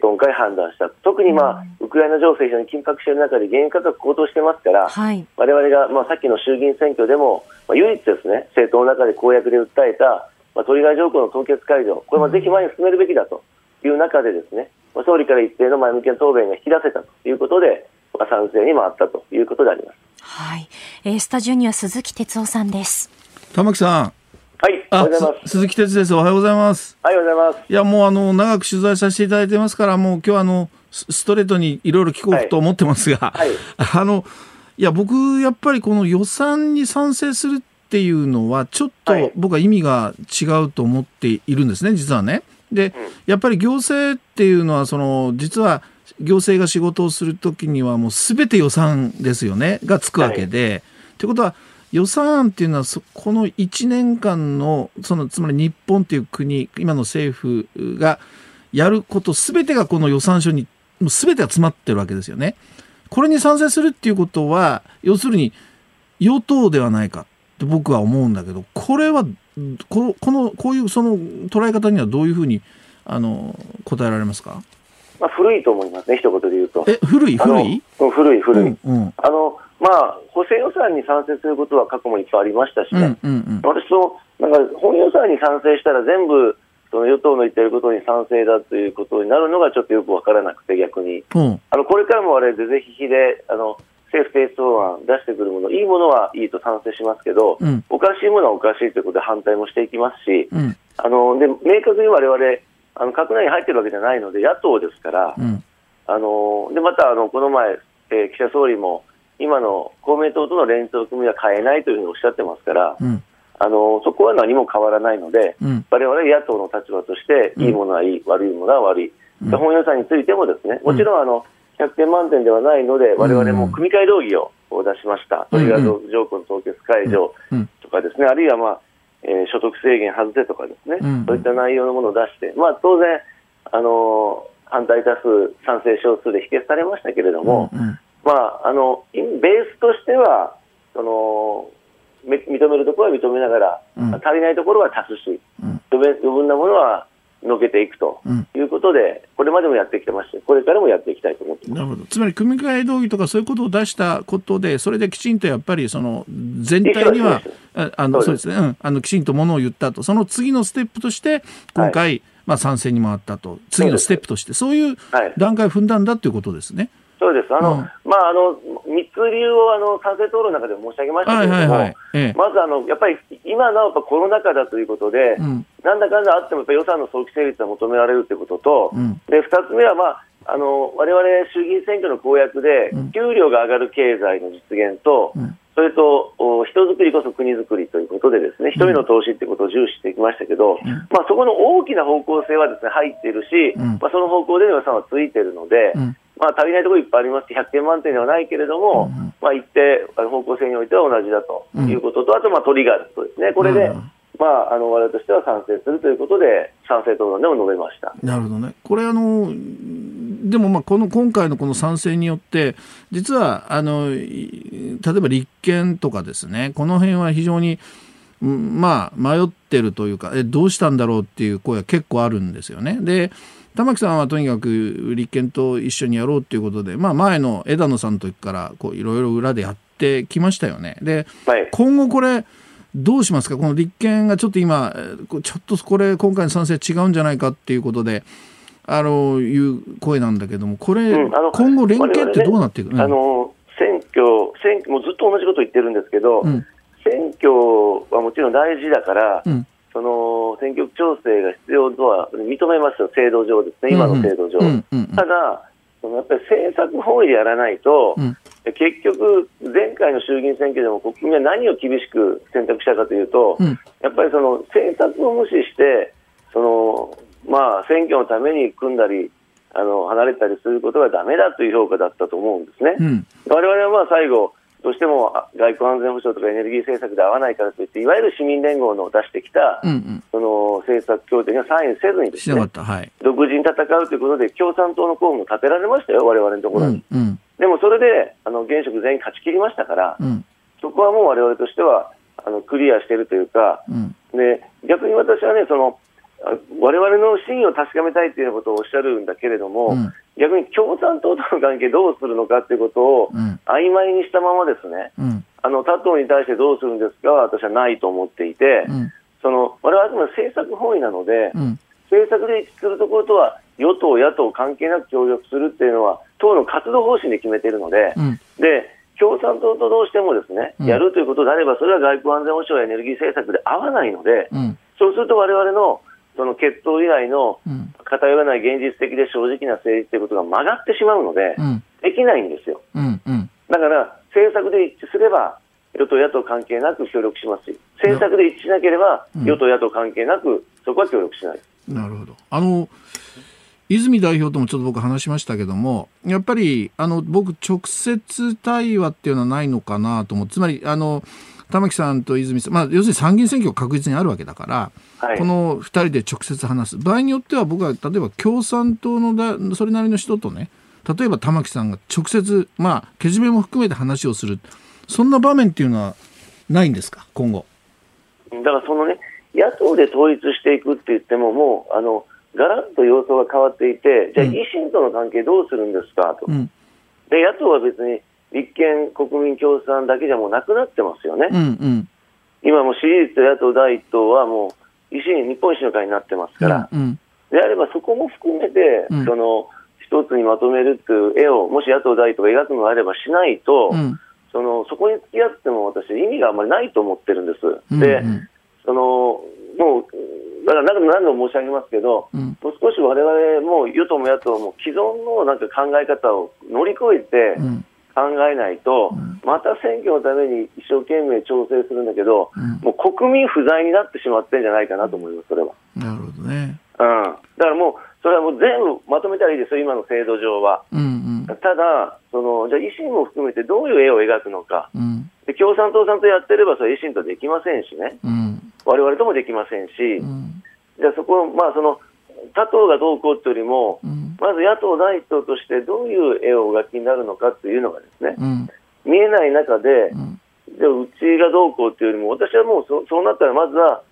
今回判断した。特に、まあ、うん、ウクライナ情勢非常に緊迫している中で原油価格高騰してますから、はい、我々が、まあ、さっきの衆議院選挙でも、まあ、唯一ですね、政党の中で公約で訴えた、まあ、トリガー条項の凍結解除、これはぜひ前に進めるべきだという中でですね、総理から一定の前向きな答弁が引き出せたということで、まあ、賛成に回ったということであります。はい、えー、スタジオには鈴木哲夫さんです。玉木さん。はい、おはようございます。鈴木哲です。おはようございます。はい、おはようございます。いや、もうあの、長く取材させていただいてますから、もう今日あの、ストレートにいろいろ聞こうと思ってますが、はい、あの、いや、僕、やっぱりこの予算に賛成するっていうのは、ちょっと僕は意味が違うと思っているんですね、実はね。で、やっぱり行政っていうのは、その、実は、行政が仕事をするときにはもうすべて予算ですよね、がつくわけで。と、はい、いうことは、予算案っていうのは、この1年間の、その、つまり日本っていう国、今の政府がやることすべてがこの予算書に、すべてが詰まってるわけですよね。これに賛成するっていうことは、要するに、与党ではないかって僕は思うんだけど、これはこのこのこういうその捉え方にはどういうふうにあの答えられますか、まあ、古いと思いますね、一言で言うと。え古い？古い？古い古い、うんうん、あのまあ、補正予算に賛成することは過去もいっぱいありましたしね、うんうんうん、私その、なんか本予算に賛成したら全部、その与党の言ってることに賛成だということになるのがちょっとよく分からなくて、逆に、うん、あのこれからもあれ、ぜぜひひであの政府提出法案出してくるもの、いいものはいいと賛成しますけど、うん、おかしいものはおかしいということで反対もしていきますし、うん、あので明確に我々あの閣内に入ってるわけじゃないので、野党ですから、うん、あのでまたあのこの前、えー、岸田総理も、今の公明党との連立を組みは変えないというふうにおっしゃってますから、あのそこは何も変わらないので、われわれ野党の立場として、いいものはいい、悪いものは悪い、本予算についてもですね、もちろんあの、100点満点ではないので、われわれも組み替え動議を出しました、トリガー条項の凍結解除とかですね、あるいは、まあえー、所得制限外せとかですね、そういった内容のものを出して、まあ、当然、あの反対多数、賛成少数で否決されましたけれども、まあ、あのベースとしてはその認めるところは認めながら、足りないところは足すし、余分なものはのけていくということで、これまでもやってきてまして、これからもやっていきたいと思ってなるほど。つまり、組み替え道義とかそういうことを出したことで、それできちんとやっぱり、その、全体には、あの、そうです。ね、うん、あの、きちんとものを言ったと。その次のステップとして、今回、はい、まあ、参戦に回ったと。次のステップとして、そういう段階を踏んだんだということですね。そうです。あの、うん、まあ、あの、三つ理由を、あの、賛成討論の中で申し上げましたけれども、はいはいはい。ええ、まず、あの、やっぱり、今なおコロナ禍だということで、うん、なんだかんだあっても、予算の早期成立が求められるということと、うん、で、二つ目は、まあ、あの、我々衆議院選挙の公約で、給料が上がる経済の実現と、それと、人づくりこそ国づくりということでですね、人への投資ということを重視してきましたけど、まあ、そこの大きな方向性はですね、入っているし、まあ、その方向での予算はついているので、まあ、足りないところいっぱいありますし、100点満点ではないけれども、うん、まあ、一定、方向性においては同じだということと、うん、あと、まあ、トリガーとですね、これで、うん、まあ、あの、我々としては賛成するということで、賛成討論でも述べました。なるほどね。これ、あの、でも、まあ、この、今回のこの賛成によって、実は、あの、例えば立憲とかですね、この辺は非常に、まあ、迷ってるというか、え、どうしたんだろうっていう声は結構あるんですよね。で、玉木さんはとにかく立憲と一緒にやろうということで、まあ、前の枝野さんの時からこういろいろ裏でやってきましたよね。で、はい、今後これどうしますか？この立憲がちょっと今ちょっとこれ今回の賛成違うんじゃないかっていうことであのいう声なんだけどもこれ、うん、今後連携ってどうなっていく、ね、あの選挙選挙もうずっと同じこと言ってるんですけど、うん、選挙はもちろん大事だから、うん。その選挙区調整が必要とは認めますよ、制度上ですね、今の制度上。ただ、そのやっぱり政策本位でやらないと、うん、結局、前回の衆議院選挙でも国民は何を厳しく選択したかというと、うん、やっぱりその政策を無視して、そのまあ、選挙のために組んだり、あの離れたりすることがだめだという評価だったと思うんですね。われわれはまあ最後どうしても外交安全保障とかエネルギー政策で合わないからといって、いわゆる市民連合の出してきた、うんうん、その政策協定にはサインせずにですね、はい、独自に戦うということで、共産党の候補も立てられましたよ、われわれのところに。うんうん、でもそれであの現職全員勝ち切りましたから、うん、そこはもうわれわれとしてはあのクリアしているというか、うん、で逆に私はね、そのわれわれの真意を確かめたいということをおっしゃるんだけれども、うん、逆に共産党との関係どうするのかということを曖昧にしたままですね、うん、あの他党に対してどうするんですかは私はないと思っていて、うん、その我々はあくまで政策本位なので、うん、政策で一致するところとは与党、野党関係なく協力するっていうのは党の活動方針で決めているので、で共産党とどうしてもですね、やるということであれば、それは外交安全保障やエネルギー政策で合わないので、そうすると我々のその決闘以来の偏らない現実的で正直な政治ということが曲がってしまうので、うん、できないんですよ、うんうん、だから政策で一致すれば与党、野党関係なく協力しますし政策で一致しなければ与党、野党関係なくそこは協力しない。なるほど。あの泉代表ともちょっと僕話しましたけどもやっぱりあの僕直接対話っていうのはないのかなと思う。つまりあの玉木さんと泉さん、まあ、要するに参議院選挙確実にあるわけだから、はい、この2人で直接話す。場合によっては僕は例えば共産党のだそれなりの人とね例えば玉木さんが直接、まあ、けじめも含めて話をする。そんな場面っていうのはないんですか今後？だからそのね野党で統一していくって言ってももうあのガラッと様相が変わっていてじゃあ維新との関係どうするんですかと、うん、で野党は別に立憲、国民共産だけじゃもうなくなってますよね。うんうん、今も支持率野党第一党はもう維新、日本維新の会になってますから、うんうん、であればそこも含めて、うん、その一つにまとめるっていう絵を、もし野党第一党が描くのであればしないと、うん、そのそこに付き合っても私、意味があんまりないと思ってるんです。うんうん、でそのもうだから何度も申し上げますけど、うん、もう少し我々も与党も野党も既存のなんか考え方を乗り越えて、うん。考えないと、また選挙のために一生懸命調整するんだけど、もう国民不在になってしまってるんじゃないかなと思います、それは。なるほどね。うん、だからもう、それはもう全部まとめたらいいですよ、今の制度上は。うんうん、ただその、じゃあ維新も含めてどういう絵を描くのか、うん、で共産党さんとやってれば、それ維新とできませんしね、われわれともできませんし、うん、じゃあそこ、まあ、その他党がどうこうというよりも、うん、まず野党第一党としてどういう絵をお描きになるのかというのがですね、うん、見えない中で、じゃあうちがどうこうというよりも、私はもうそそうなったらまずは、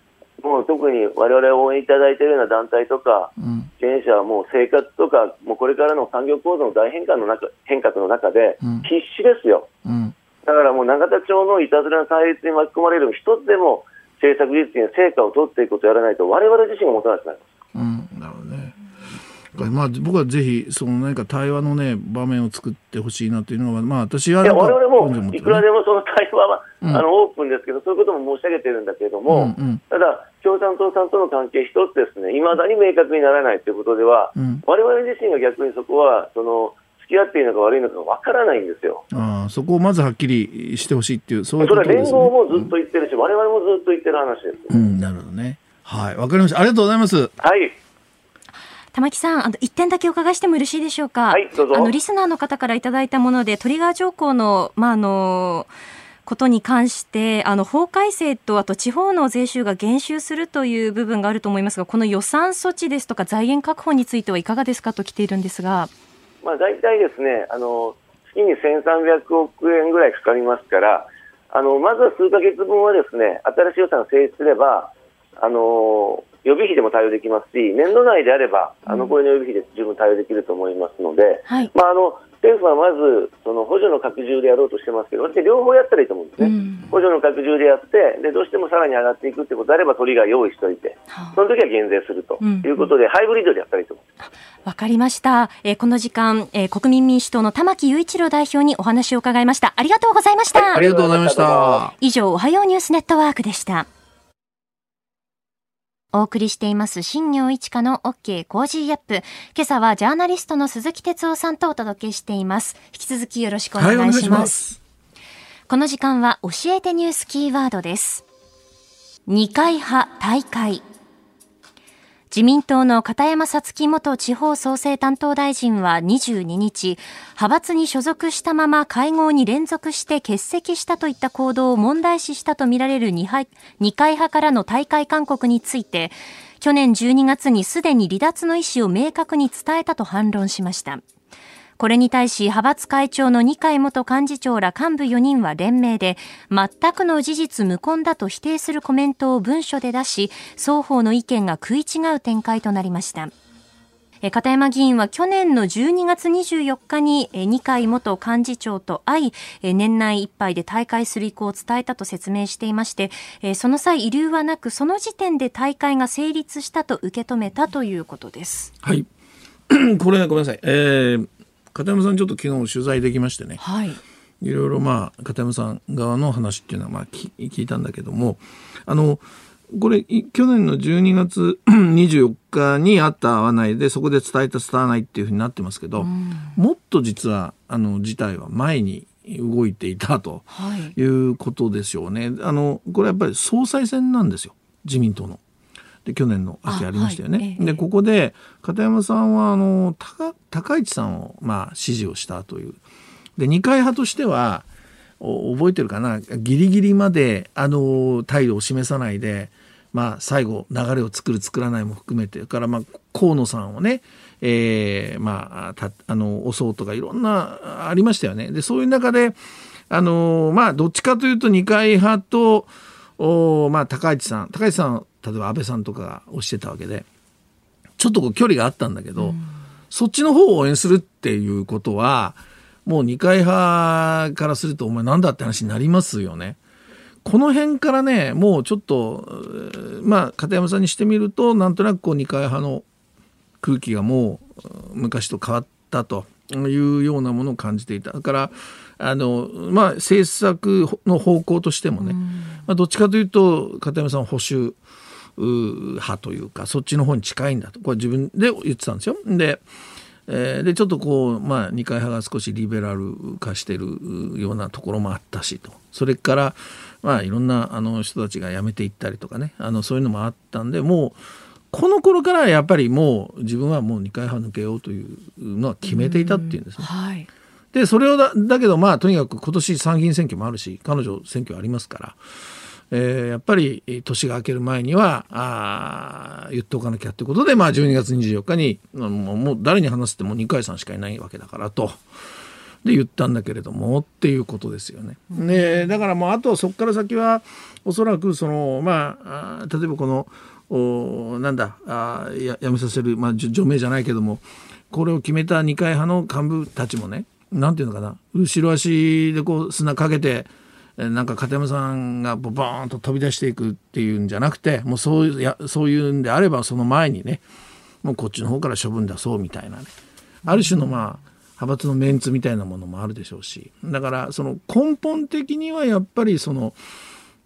もう特に我々応援いただいているような団体とか、支援者はもう生活とか、もうこれからの産業構造の大変化の中変革の中で、必死ですよ、うん、だからもう永田町のいたずらの対立に巻き込まれる一つでも政策実現、成果を取っていくことをやらないと、我々自身が持たなくなります。うん、なるほどね。まあ、僕はぜひその何か対話の、ね、場面を作ってほしいなというのが、まあ、私は、ね、我々もいくらでもその対話は、うん、あのオープンですけど、そういうことも申し上げてるんだけれども、うんうん、ただ、共産党さんとの関係一つですね、いまだに明確にならないということでは、われわれ自身が逆にそこは、その付き合っていいのか悪いのかわからないんですよ。あそこをまずはっきりしてほしいっていう、そういうことですね。それは連合もずっと言ってるし、われわれもずっと言ってる話です。うん、なるほどね。はい、わかりました。ありがとうございます。はい。玉木さん、あの、一点だけお伺いしてもよろしいでしょうか？はい、どうぞ。あの、リスナーの方からいただいたもので、トリガー条項の、まあ、あの、ことに関して、あの、法改正と、あと地方の税収が減収するという部分があると思いますが、この予算措置ですとか財源確保についてはいかがですか？と来ているんですが。まあ、大体ですね、あの、月に1300億円ぐらいかかりますから、あの、まずは数か月分はですね、新しい予算を成立すれば、あの予備費でも対応できますし、年度内であれば、あのこれの予備費で十分対応できると思いますので、はい、まあ、あの政府はまずその補助の拡充でやろうとしてますけど、私、両方やったらいいと思うんですね、うん、補助の拡充でやってで、どうしてもさらに上がっていくってことであれば、トリガー用意しておいて、その時は減税するということで、うん、ハイブリッドでやったらいいと思いますわかりました、えー、この時間、えー、国民民主党の玉木雄一郎代表にお話を伺いました。ありがとうございました。はい、ありがとうございました。以上、おはようニュースネットワークでした。お送りしています新業一華の OK コージーアップ。今朝はジャーナリストの鈴木哲夫さんとお届けしています。引き続きよろしくお願いします。はい、ますこの時間は教えてニュースキーワードです。二階派大会。自民党の片山さつき元地方創生担当大臣は22日、派閥に所属したまま会合に連続して欠席したといった行動を問題視したとみられる二階派からの大会勧告について、去年12月にすでに離脱の意思を明確に伝えたと反論しました。これに対し派閥会長の二階元幹事長ら幹部4人は連名で全くの事実無根だと否定するコメントを文書で出し双方の意見が食い違う展開となりました片山議員は去年の12月24日に二階元幹事長と会い、年内いっぱいで大会する意向を伝えたと説明していまして、その際、遺留はなく、その時点で大会が成立したと受け止めたということです。はい。これ、ごめんなさい。えー、片山さんちょっと昨日取材できましてね、はい、いろいろまあ片山さん側の話っていうのはまあ聞いたんだけども。あのこれ去年の12月 24日にあった会わないでそこで伝えた伝わないっていうふうになってますけど、うん、もっと実はあの事態は前に動いていたとい。うことでしょうね。はい、あのこれやっぱり総裁選なんですよ。自民党の。で去年の秋ありましたよね。はい、でここで片山さんはあの高市さんをまあ支持をしたという。で二階派としては覚えてるかな？ギリギリまであの態度を示さないで、まあ、最後流れを作る作らないも含めてからまあ河野さんをね、えー、まあたあの押そうとかいろんなありましたよね。でそういう中であのまあどっちかというと二階派とおまあ高市さん高市さん例えば安倍さんとかが推してたわけでちょっとこう距離があったんだけど、うん、そっちの方を応援するっていうことはもう二階派からするとお前なんだって話になりますよね。この辺からねもうちょっとまあ片山さんにしてみるとなんとなくこう二階派の空気がもう昔と変わったというようなものを感じていた。だからあのまあ政策の方向としてもね、まあ、どっちかというと片山さん保守派というかそっちの方に近いんだとこれ自分で言ってたんですよ。でえー、でちょっとこう、まあ、二階派が少しリベラル化してるようなところもあったしとそれから、まあ、いろんなあの人たちが辞めていったりとかねあのそういうのもあったんでもうこの頃からやっぱりもう自分はもう二階派抜けようというのは決めていたっていうんですね。はい、でそれをだだけどまあとにかく今年参議院選挙もあるし彼女選挙ありますから。えー、やっぱり年が明ける前にはあ言っておかなきゃということで、まあ、12月24日にもう誰に話すっても二階さんしかいないわけだからと。で言ったんだけれどもっていうことですよね。ねだからもうあとそこから先はおそらくそのまあ例えばこのおなんだあややめさせる、まあ、除名じゃないけどもこれを決めた二階派の幹部たちもねなんていうのかな後ろ足でこう砂かけてなんか片山さんがボーンと飛び出していくっていうんじゃなくてもうそういうやそういうんであればその前にねもうこっちの方から処分出そうみたいなね。ある種のまあ派閥のメンツみたいなものもあるでしょうし。だからその根本的にはやっぱりその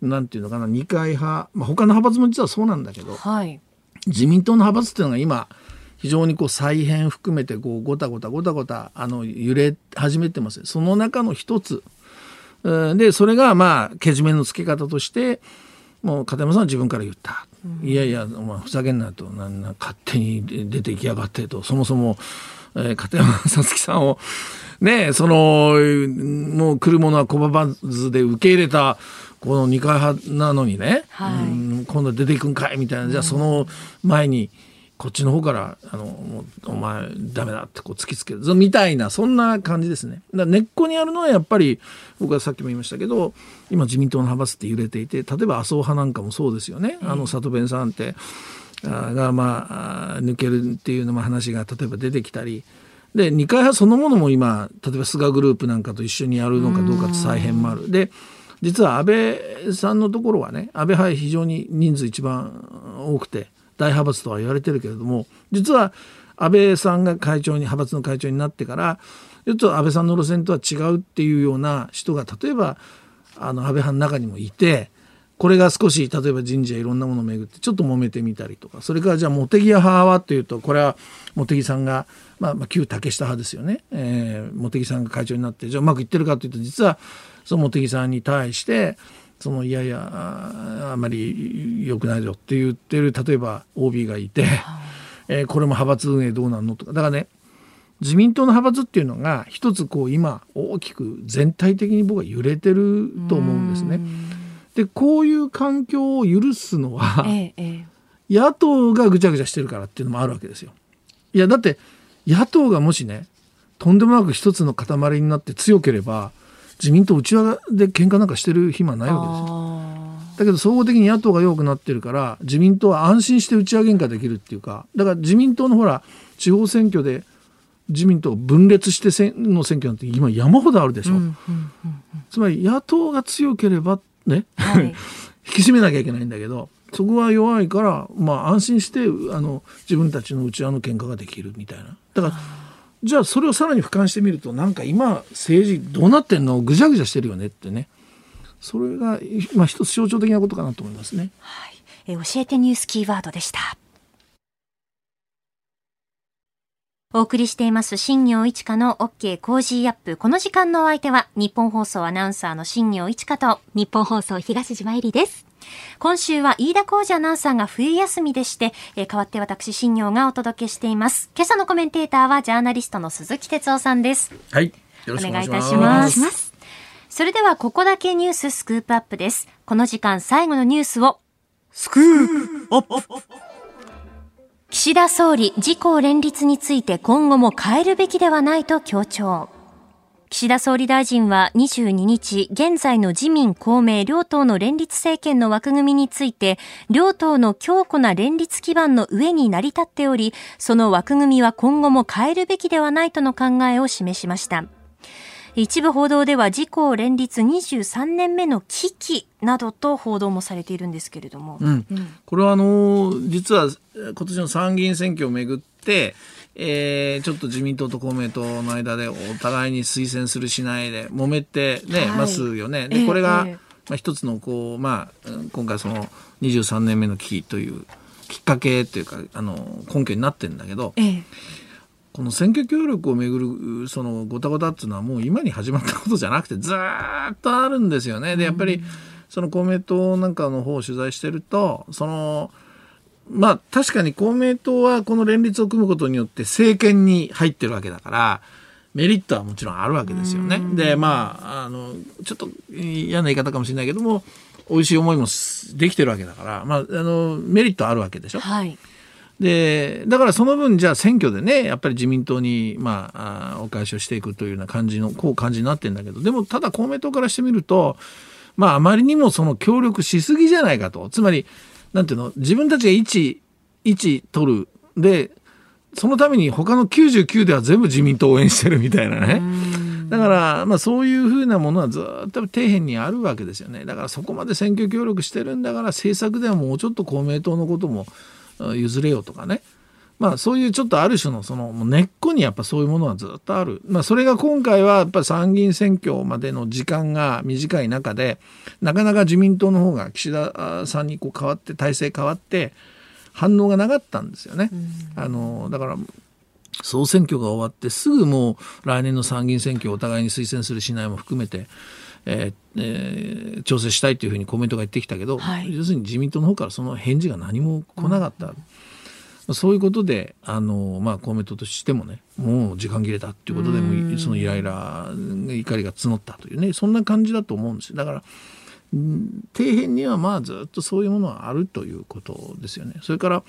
なんていうのかな二階派、まあ、他の派閥も実はそうなんだけど、はい、自民党の派閥っていうのが今非常にこう再編含めてこうごたごたごたごたあの揺れ始めてます。その中の一つでそれがまあけじめのつけ方としてもう片山さんは自分から言った、うん、いやいやお前ふざけんなと。なな勝手に出てきやがってと。そもそも、えー、片山さつきさんをねそのもう来るものは拒まずで受け入れたこの二階派なのにね、はい、うん、今度出ていくんかいみたいな。じゃあその前にこっちの方からあのもうお前ダメだってこう突きつけるみたいなそんな感じですね。だ根っこにあるのはやっぱり僕はさっきも言いましたけど今自民党の派閥って揺れていて例えば麻生派なんかもそうですよね。あの里弁さんってがまあ抜けるっていうのも話が例えば出てきたり。で二階派そのものも今例えば菅グループなんかと一緒にやるのかどうかって再編もある。で実は安倍さんのところはね安倍派非常に人数一番多くて大派閥とは言われてるけれども実は安倍さんが会長に派閥の会長になってからちょっと安倍さんの路線とは違うっていうような人が例えばあの安倍派の中にもいてこれが少し例えば人事やいろんなものをめぐってちょっと揉めてみたりとかそれからじゃあ茂木派はというとこれは茂木さんが、まあ、まあ旧竹下派ですよね、えー、茂木さんが会長になってじゃあうまくいってるかというと実はその茂木さんに対してそのいやいやあまり良くないよって言ってる例えば OB がいて、えー、これも派閥運営どうなんのとかだからね自民党の派閥っていうのが一つこう今大きく全体的に僕は揺れてると思うんですね。でこういう環境を許すのは、ええ、野党がぐちゃぐちゃしてるからっていうのもあるわけですよ。いやだって野党がもしねとんでもなく一つの塊になって強ければ自民党内輪で喧嘩なんかしてる暇ないわけですよ。だけど総合的に野党が弱くなってるから自民党は安心して内輪喧嘩できるっていうかだから自民党のほら地方選挙で自民党分裂しての選挙なんて今山ほどあるでしょ、うんうんうんうん、つまり野党が強ければね、はい、引き締めなきゃいけないんだけどそこは弱いから、まあ、安心してあの自分たちの内輪の喧嘩ができるみたいな。だからじゃあそれをさらに俯瞰してみるとなんか今政治どうなってんの？ぐじゃぐじゃしてるよねってねそれが、まあ、一つ象徴的なことかなと思いますね。はい、え教えてニュースキーワードでした。お送りしています、新行市佳の OK Cozy up。この時間のお相手は、ニッポン放送アナウンサーの新行市佳と、ニッポン放送東島衣里です。今週は飯田浩二アナウンサーが冬休みでして、えー、代わって私、新業がお届けしています。今朝のコメンテーターは、ジャーナリストの鈴木哲夫さんです。はい。よろしくお願いいたします。それでは、ここだけニューススクープアップです。この時間最後のニュースを、スクープアップ岸田総理、自公連立について今後も変えるべきではないと強調。岸田総理大臣は22日、現在の自民公明両党の連立政権の枠組みについて、両党の強固な連立基盤の上に成り立っており、その枠組みは今後も変えるべきではないとの考えを示しました。一部報道では自公連立23年目の危機などと報道もされているんですけれども、うん、これはあの実は今年の参議院選挙をめぐってえー、ちょっと自民党と公明党の間でお互いに推薦するしないで揉めてね、はい、ますよね。でこれが、えー、まあ、一つのこう、まあ、今回その23年目の危機というきっかけというかあの根拠になってるんだけど、えー、この選挙協力をめぐるそのごたごたっていうのはもう今に始まったことじゃなくてずっとあるんですよね。でやっぱりその公明党なんかの方を取材してるとそのまあ確かに公明党はこの連立を組むことによって政権に入ってるわけだから、メリットはもちろんあるわけですよね。で、まあ、あの、ちょっと嫌な言い方かもしれないけども、美味しい思いもできてるわけだから、まあ、あの、メリットあるわけでしょ。はい。でだからその分じゃあ選挙でねやっぱり自民党に、まあ、あお返しをしていくというような感じのこう感じになってるんだけどでもただ公明党からしてみるとまああまりにもその協力しすぎじゃないかとつまりなんていうの？自分たちが1位取るでそのために他の99では全部自民党を応援してるみたいなね。だから、まあ、そういうふうなものはずっと底辺にあるわけですよね。だからそこまで選挙協力してるんだから政策ではもうちょっと公明党のことも譲れよとかね。まあそういうちょっとある種のその根っこにやっぱそういうものはずっとある。まあそれが今回はやっぱり参議院選挙までの時間が短い中でなかなか自民党の方が岸田さんにこう変わって体制変わって反応がなかったんですよね。あのだから総選挙が終わってすぐもう来年の参議院選挙をお互いに推薦するしないも含めてえーえー、調整したいというふうにコメントが言ってきたけど、はい、要するに自民党の方からその返事が何も来なかった。うん、そういうことであの、まあ、公明党としてもねもう時間切れたっていうことでもそのイライラ怒りが募ったというねそんな感じだと思うんですだから底辺にはまあずっとそういうものはあるということですよね。それから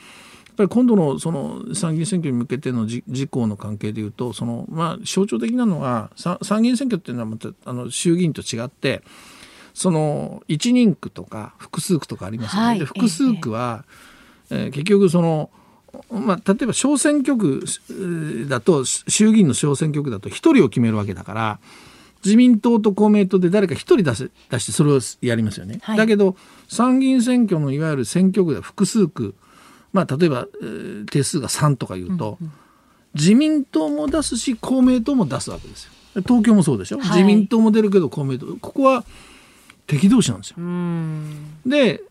っぱり今度のその参議院選挙に向けての自公の関係でいうとその、まあ、象徴的なのは参議院選挙っていうのはまたあの衆議院と違ってその1人区とか複数区とかありますよね。はい、で複数区は、えー、結局そのまあ、例えば小選挙区だと衆議院の小選挙区だと1人を決めるわけだから自民党と公明党で誰か1人出せ出してそれをやりますよね。はい、だけど参議院選挙のいわゆる選挙区では複数区まあ、例えば、えー、定数が3とかいうと、うんうん、自民党も出すし公明党も出すわけですよ。東京もそうでしょ、はい、自民党も出るけど公明党ここは敵同士なんですよ。で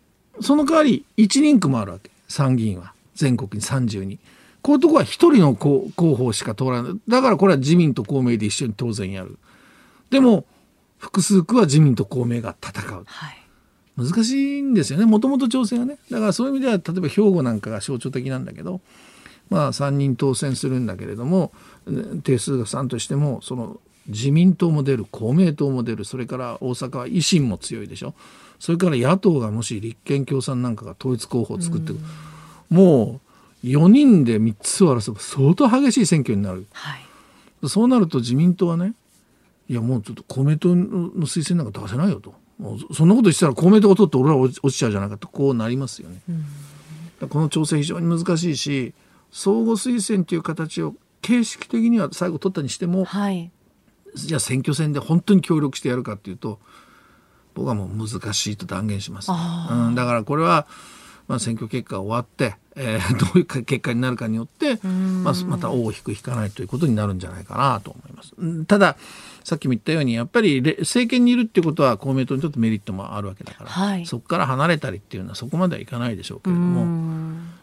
その代わり1人区もあるわけ参議院は全国に32。こういうとこは1人の候補しか通らない。だからこれは自民と公明で一緒に当然やる。でも複数区は自民と公明が戦う。はい。難しいんですよね。もともと調整がね。だからそういう意味では例えば兵庫なんかが象徴的なんだけどまあ3人当選するんだけれども定数が3としてもその自民党も出る公明党も出る。それから大阪は維新も強いでしょ。それから野党がもし立憲共産なんかが統一候補を作ってもう4人で3つを争う相当激しい選挙になる、はい、そうなると自民党はねいやもうちょっと公明党の推薦なんか出せないよと。そんなことしたら公明党が取って俺ら落ちちゃうじゃないかと。こうなりますよね。うん、この調整非常に難しいし相互推薦という形を形式的には最後取ったにしても、はい、じゃあ選挙戦で本当に協力してやるかっていうと僕はもう難しいと断言します、うん、だからこれは、まあ、選挙結果が終わって、えー、どういう結果になるかによって、まあ、また尾を引く引かないということになるんじゃないかなと思います。たださっきも言ったようにやっぱり政権にいるっていうことは公明党にとってメリットもあるわけだから、はい、そこから離れたりっていうのはそこまではいかないでしょうけれども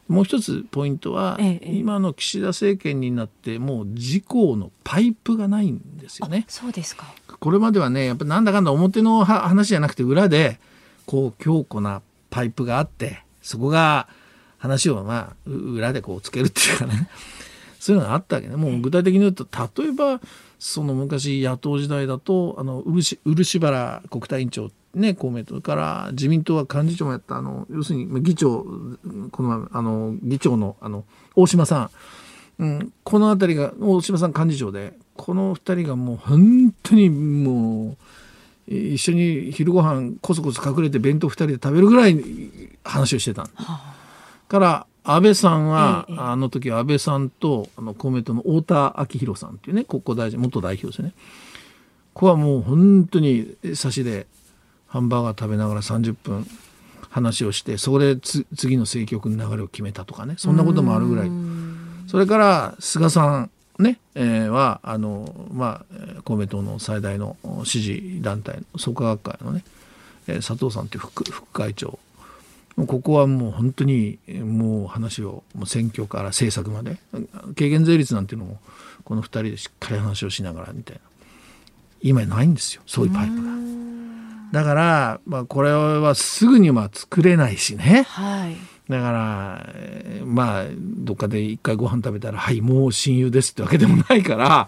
もう一つポイントは、ええ、今の岸田政権になってもう自公のパイプがないんですよね。そうですか。これまではねやっぱなんだかんだ表の話じゃなくて裏でこう強固なパイプがあってそこが話をまあ裏でこうつけるっていうかね。そういうのがあったわけね。もう具体的に言うと例えばその昔野党時代だとあの漆原国対委員長ね公明党から自民党は幹事長もやったあの要するに議長このあの議長のあの大島さん、うん、この辺りが大島さん幹事長でこの2人がもう本当にもう一緒に昼ご飯こそこそ隠れて弁当2人で食べるぐらい話をしてた、はあ、から安倍さんは、ええ、あの時安倍さんとあの公明党の太田昭宏さんっていうね国交大臣元代表ですよね。ここはもう本当に差しでハンバーガー食べながら30分話をしてそこで次の政局の流れを決めたとかね。そんなこともあるぐらい。それから菅さんね、えー、はあの、まあ、公明党の最大の支持団体の創価学会のね、えー、佐藤さんという副副会長ここはもう本当にもう話をもう選挙から政策まで軽減税率なんていうのもこの2人でしっかり話をしながらみたいな今ないんですよそういうパイプが。だから、まあ、これはすぐには作れないしね。はいだから、まあ、どっかで一回ご飯食べたら、はい、もう親友ですってわけでもないから、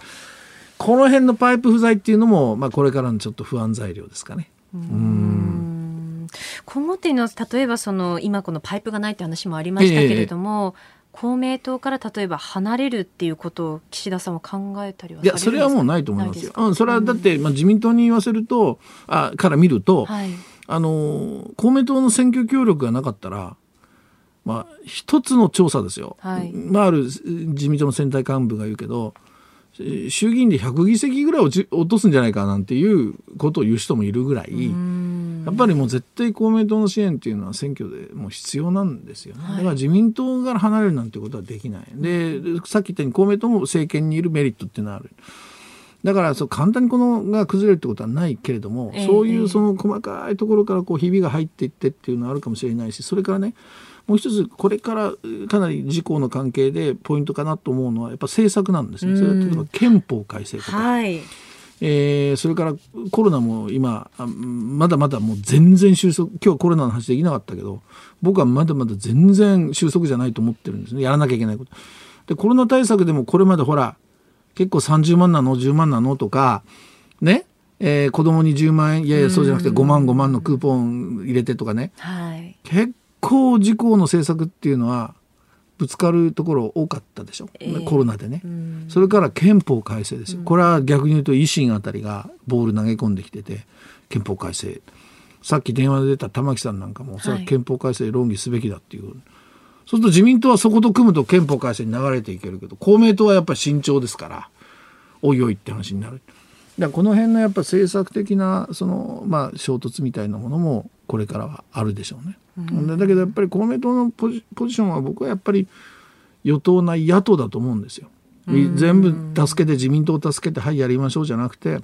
この辺のパイプ不在っていうのも、まあ、これからのちょっと不安材料ですかね。うん。今後っていうのは例えばその今このパイプがないって話もありましたけれども、えー、公明党から例えば離れるっていうことを岸田さんは考えたりはいやそれはもうないと思いますよ。うん、それはだって、まあ、自民党に言わせるとあから見ると、はい、あの公明党の選挙協力がなかったらまあ、一つの調査ですよ、はい、まあ、ある自民党の選対幹部が言うけど衆議院で100議席ぐらい落ち落とすんじゃないかなんていうことを言う人もいるぐらいやっぱりもう絶対公明党の支援っていうのは選挙でもう必要なんですよね、はい、だから自民党から離れるなんてことはできない。でさっき言ったように公明党も政権にいるメリットっていうのはある。だからそう簡単にこのが崩れるってことはないけれども、えー、そういうその細かいところからこうひびが入っていってっていうのはあるかもしれないしそれからねもう一つこれからかなり自公の関係でポイントかなと思うのはやっぱ政策なんですね。それは例えば憲法改正とか。はいえー、それからコロナも今まだまだもう全然収束今日コロナの話できなかったけど僕はまだまだ全然収束じゃないと思ってるんですねやらなきゃいけないこと。でコロナ対策でもこれまでほら結構30万なの10万なのとかね？えー、子供に10万円いやいやそうじゃなくて5万5万のクーポン入れてとかね、はい、結構自公の政策っていうのはぶつかるところ多かったでしょ、えー、コロナでね、それから憲法改正ですよ、これは逆に言うと維新あたりがボール投げ込んできてて憲法改正。さっき電話で出た玉木さんなんかもおそらく憲法改正論議すべきだっていう、はい、そうすると自民党はそこと組むと憲法改正に流れていけるけど公明党はやっぱり慎重ですからおいおいって話になる。だこの辺のやっぱ政策的なその、まあ、衝突みたいなものもこれからはあるでしょうね。うん、だけどやっぱり公明党のポジポジションは僕はやっぱり与党内野党だと思うんですよ。全部助けて自民党を助けてはいやりましょうじゃなくて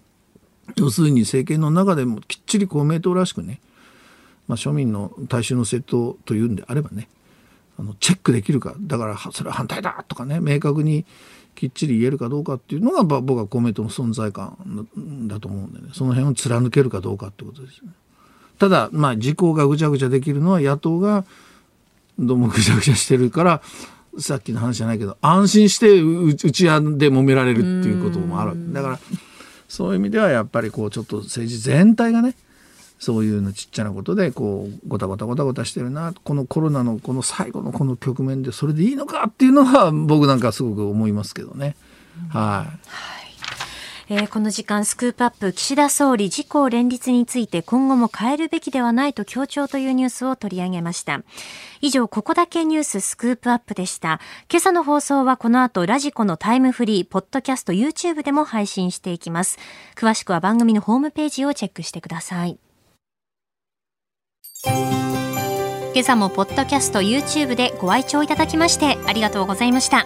要するに政権の中でもきっちり公明党らしくね、まあ、庶民の大衆の政党というんであればねあのチェックできるかだからそれは反対だとかね明確にきっちり言えるかどうかっていうのが僕は公明党の存在感だと思うんでねその辺を貫けるかどうかってことですね。ただ、まあ、事項がぐちゃぐちゃできるのは野党がどうもぐちゃぐちゃしてるから、さっきの話じゃないけど、安心してうちわで揉められるっていうこともある。だから、そういう意味ではやっぱりこう、ちょっと政治全体がね、そういうのちっちゃなことでこうごたごたごたごたしてるなこのコロナのこの最後のこの局面でそれでいいのかっていうのは僕なんかすごく思いますけどね。はい、えー、この時間スクープアップ岸田総理自公連立について今後も変えるべきではないと強調というニュースを取り上げました。以上ここだけニューススクープアップでした。今朝の放送はこの後ラジコのタイムフリーポッドキャスト YouTube でも配信していきます。詳しくは番組のホームページをチェックしてください。今朝もポッドキャスト YouTube でご愛聴いただきましてありがとうございました。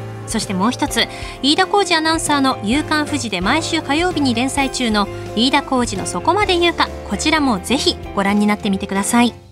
そしてもう一つ飯田浩二アナウンサーの「夕刊富士」で毎週火曜日に連載中の飯田浩二の「そこまで言うか」こちらもぜひご覧になってみてください。